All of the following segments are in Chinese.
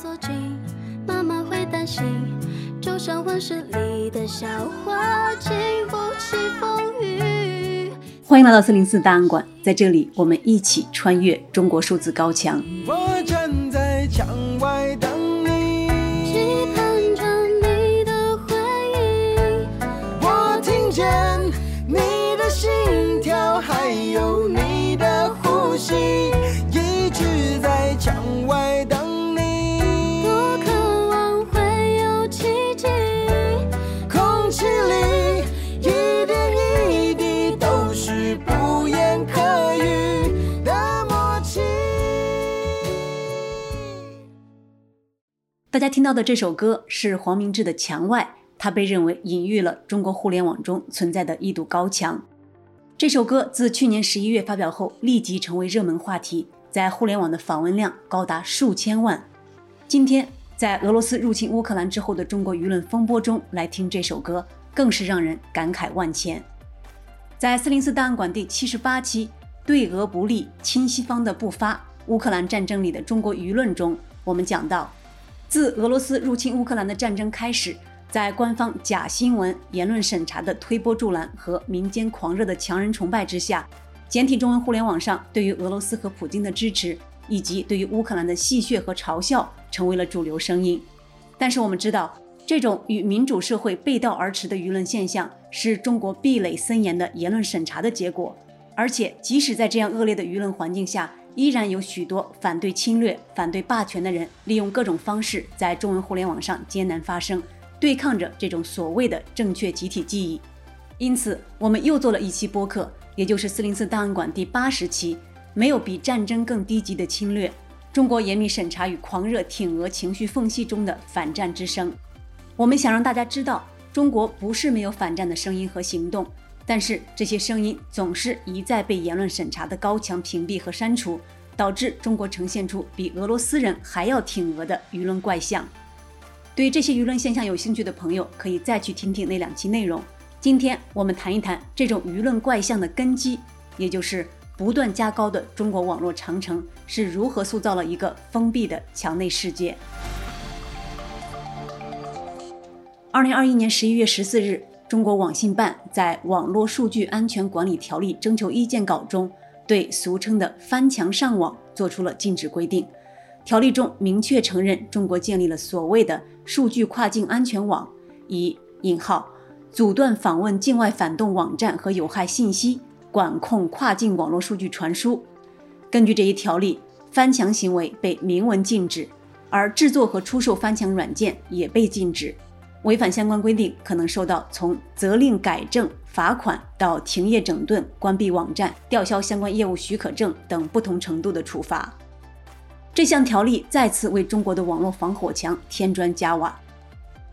锁紧，妈妈会担心，就像温室里的小花，经不起风雨。欢迎来到四零四档案馆，在这里我们一起穿越中国数字高墙。我站大家听到的这首歌是黄明志的《墙外》，它被认为隐喻了中国互联网中存在的一堵高墙。这首歌自去年十一月发表后，立即成为热门话题，在互联网的访问量高达数千万。今天，在俄罗斯入侵乌克兰之后的中国舆论风波中来听这首歌，更是让人感慨万千。在四零四档案馆第七十八期“对俄不利，亲西方的不发：乌克兰战争里的中国舆论”中，我们讲到。自俄罗斯入侵乌克兰的战争开始，在官方假新闻、言论审查的推波助澜和民间狂热的强人崇拜之下，简体中文互联网上对于俄罗斯和普京的支持，以及对于乌克兰的戏谑和嘲笑，成为了主流声音。但是我们知道，这种与民主社会背道而驰的舆论现象，是中国壁垒森严的言论审查的结果。而且，即使在这样恶劣的舆论环境下，依然有许多反对侵略、反对霸权的人，利用各种方式在中文互联网上艰难发声，对抗着这种所谓的正确集体记忆。因此，我们又做了一期播客，也就是四零四档案馆第八十期。没有比战争更低级的侵略，中国严密审查与狂热挺俄情绪缝隙中的反战之声。我们想让大家知道，中国不是没有反战的声音和行动。但是这些声音总是一再被言论审查的高墙屏蔽和删除，导致中国呈现出比俄罗斯人还要挺俄的舆论怪象。对这些舆论现象有兴趣的朋友，可以再去听听那两期内容。今天我们谈一谈这种舆论怪象的根基，也就是不断加高的中国网络长城是如何塑造了一个封闭的墙内世界。二零二一年十一月十四日。中国网信办在《网络数据安全管理条例》征求意见稿中，对俗称的“翻墙上网”做出了禁止规定。条例中明确承认，中国建立了所谓的“数据跨境安全网”，以引号阻断访问境外反动网站和有害信息，管控跨境网络数据传输。根据这一条例，翻墙行为被明文禁止，而制作和出售翻墙软件也被禁止。违反相关规定，可能受到从责令改正、罚款到停业整顿、关闭网站、吊销相关业务许可证等不同程度的处罚。这项条例再次为中国的网络防火墙添砖加瓦。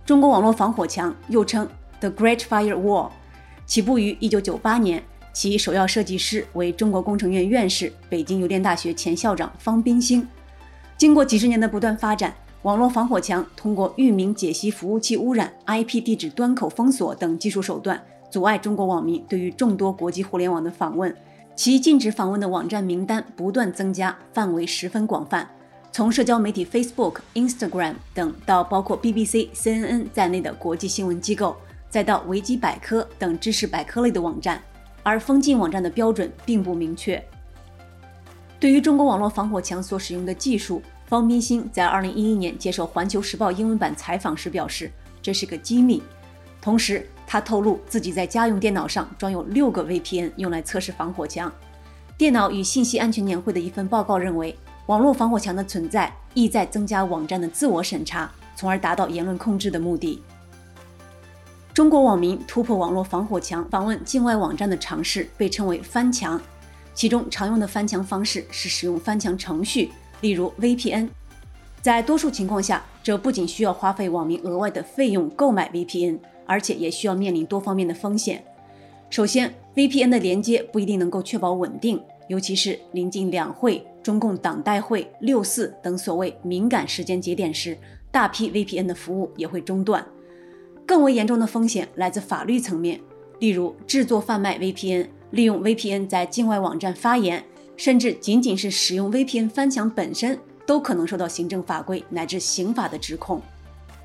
中国网络防火墙又称 The Great Firewall，起步于1998年，其首要设计师为中国工程院院士、北京邮电大学前校长方斌兴。经过几十年的不断发展。网络防火墙通过域名解析服务器污染、IP 地址端口封锁等技术手段，阻碍中国网民对于众多国际互联网的访问。其禁止访问的网站名单不断增加，范围十分广泛，从社交媒体 Facebook、Instagram 等，到包括 BBC、CNN 在内的国际新闻机构，再到维基百科等知识百科类的网站。而封禁网站的标准并不明确。对于中国网络防火墙所使用的技术，方斌兴在二零一一年接受《环球时报》英文版采访时表示，这是个机密。同时，他透露自己在家用电脑上装有六个 VPN，用来测试防火墙。电脑与信息安全年会的一份报告认为，网络防火墙的存在意在增加网站的自我审查，从而达到言论控制的目的。中国网民突破网络防火墙访问境外网站的尝试被称为“翻墙”，其中常用的翻墙方式是使用翻墙程序。例如 VPN，在多数情况下，这不仅需要花费网民额外的费用购买 VPN，而且也需要面临多方面的风险。首先，VPN 的连接不一定能够确保稳定，尤其是临近两会、中共党代会、六四等所谓敏感时间节点时，大批 VPN 的服务也会中断。更为严重的风险来自法律层面，例如制作贩卖 VPN，利用 VPN 在境外网站发言。甚至仅仅是使用 VPN 翻墙本身，都可能受到行政法规乃至刑法的指控。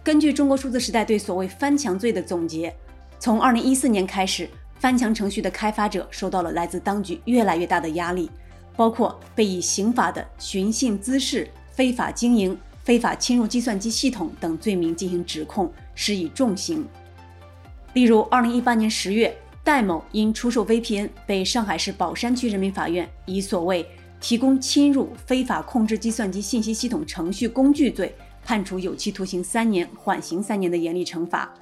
根据中国数字时代对所谓翻墙罪的总结，从2014年开始，翻墙程序的开发者受到了来自当局越来越大的压力，包括被以刑法的寻衅滋事、非法经营、非法侵入计算机系统等罪名进行指控，施以重刑。例如，2018年10月，戴某因出售 VPN 被上海市宝山区人民法院以所谓提供侵入、非法控制计算机信息系统程序工具罪。判处有期徒刑三年，缓刑三年的严厉惩罚。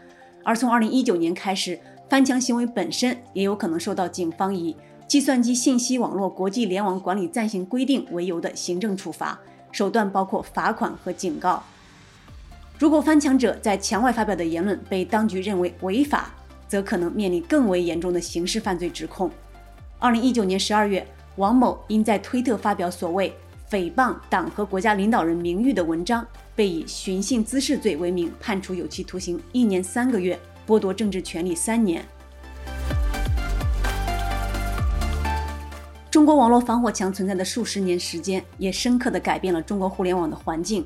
而从二零一九年开始，翻墙行为本身也有可能受到警方以《计算机信息网络国际联网管理暂行规定》为由的行政处罚，手段包括罚款和警告。如果翻墙者在墙外发表的言论被当局认为违法，则可能面临更为严重的刑事犯罪指控。二零一九年十二月，王某因在推特发表所谓诽谤党和国家领导人名誉的文章，被以寻衅滋事罪为名判处有期徒刑一年三个月，剥夺政治权利三年。中国网络防火墙存在的数十年时间，也深刻地改变了中国互联网的环境。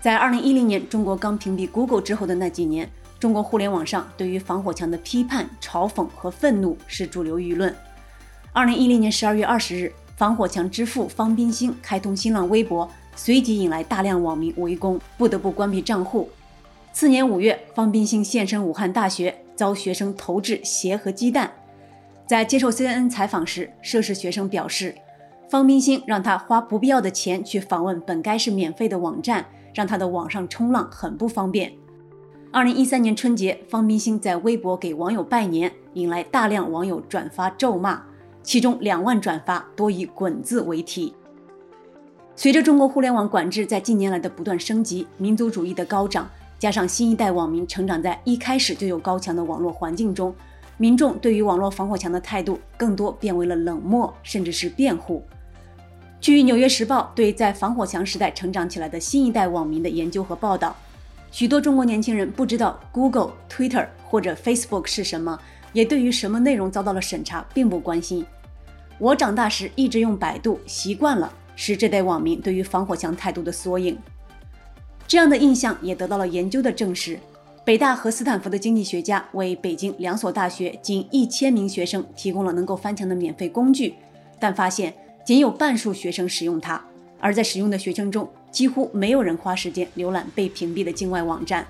在二零一零年中国刚屏蔽 Google 之后的那几年，中国互联网上对于防火墙的批判、嘲讽和愤怒是主流舆论。二零一零年十二月二十日。防火墙之父方彬兴开通新浪微博，随即引来大量网民围攻，不得不关闭账户。次年五月，方彬兴现身武汉大学，遭学生投掷鞋和鸡蛋。在接受 CNN 采访时，涉事学生表示，方彬兴让他花不必要的钱去访问本该是免费的网站，让他的网上冲浪很不方便。二零一三年春节，方彬兴在微博给网友拜年，引来大量网友转发咒骂。其中两万转发多以“滚”字为题。随着中国互联网管制在近年来的不断升级，民族主义的高涨，加上新一代网民成长在一开始就有高墙的网络环境中，民众对于网络防火墙的态度更多变为了冷漠，甚至是辩护。据《纽约时报》对在防火墙时代成长起来的新一代网民的研究和报道，许多中国年轻人不知道 Google、Twitter 或者 Facebook 是什么。也对于什么内容遭到了审查并不关心。我长大时一直用百度，习惯了，是这代网民对于防火墙态度的缩影。这样的印象也得到了研究的证实。北大和斯坦福的经济学家为北京两所大学近一千名学生提供了能够翻墙的免费工具，但发现仅有半数学生使用它，而在使用的学生中，几乎没有人花时间浏览被屏蔽的境外网站。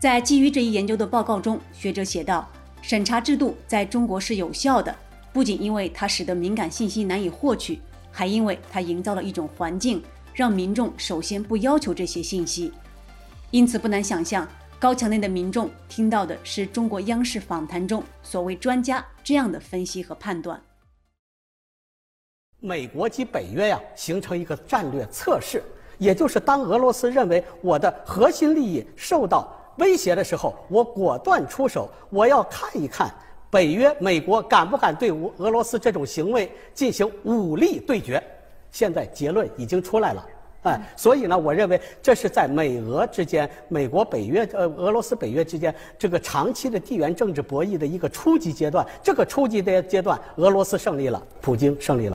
在基于这一研究的报告中，学者写道。审查制度在中国是有效的，不仅因为它使得敏感信息难以获取，还因为它营造了一种环境，让民众首先不要求这些信息。因此，不难想象，高墙内的民众听到的是中国央视访谈中所谓专家这样的分析和判断：美国及北约呀，形成一个战略测试，也就是当俄罗斯认为我的核心利益受到。威胁的时候，我果断出手。我要看一看北约、美国敢不敢对俄俄罗斯这种行为进行武力对决。现在结论已经出来了，哎，所以呢，我认为这是在美俄之间、美国、北约、呃，俄罗斯、北约之间这个长期的地缘政治博弈的一个初级阶段。这个初级的阶段，俄罗斯胜利了，普京胜利了。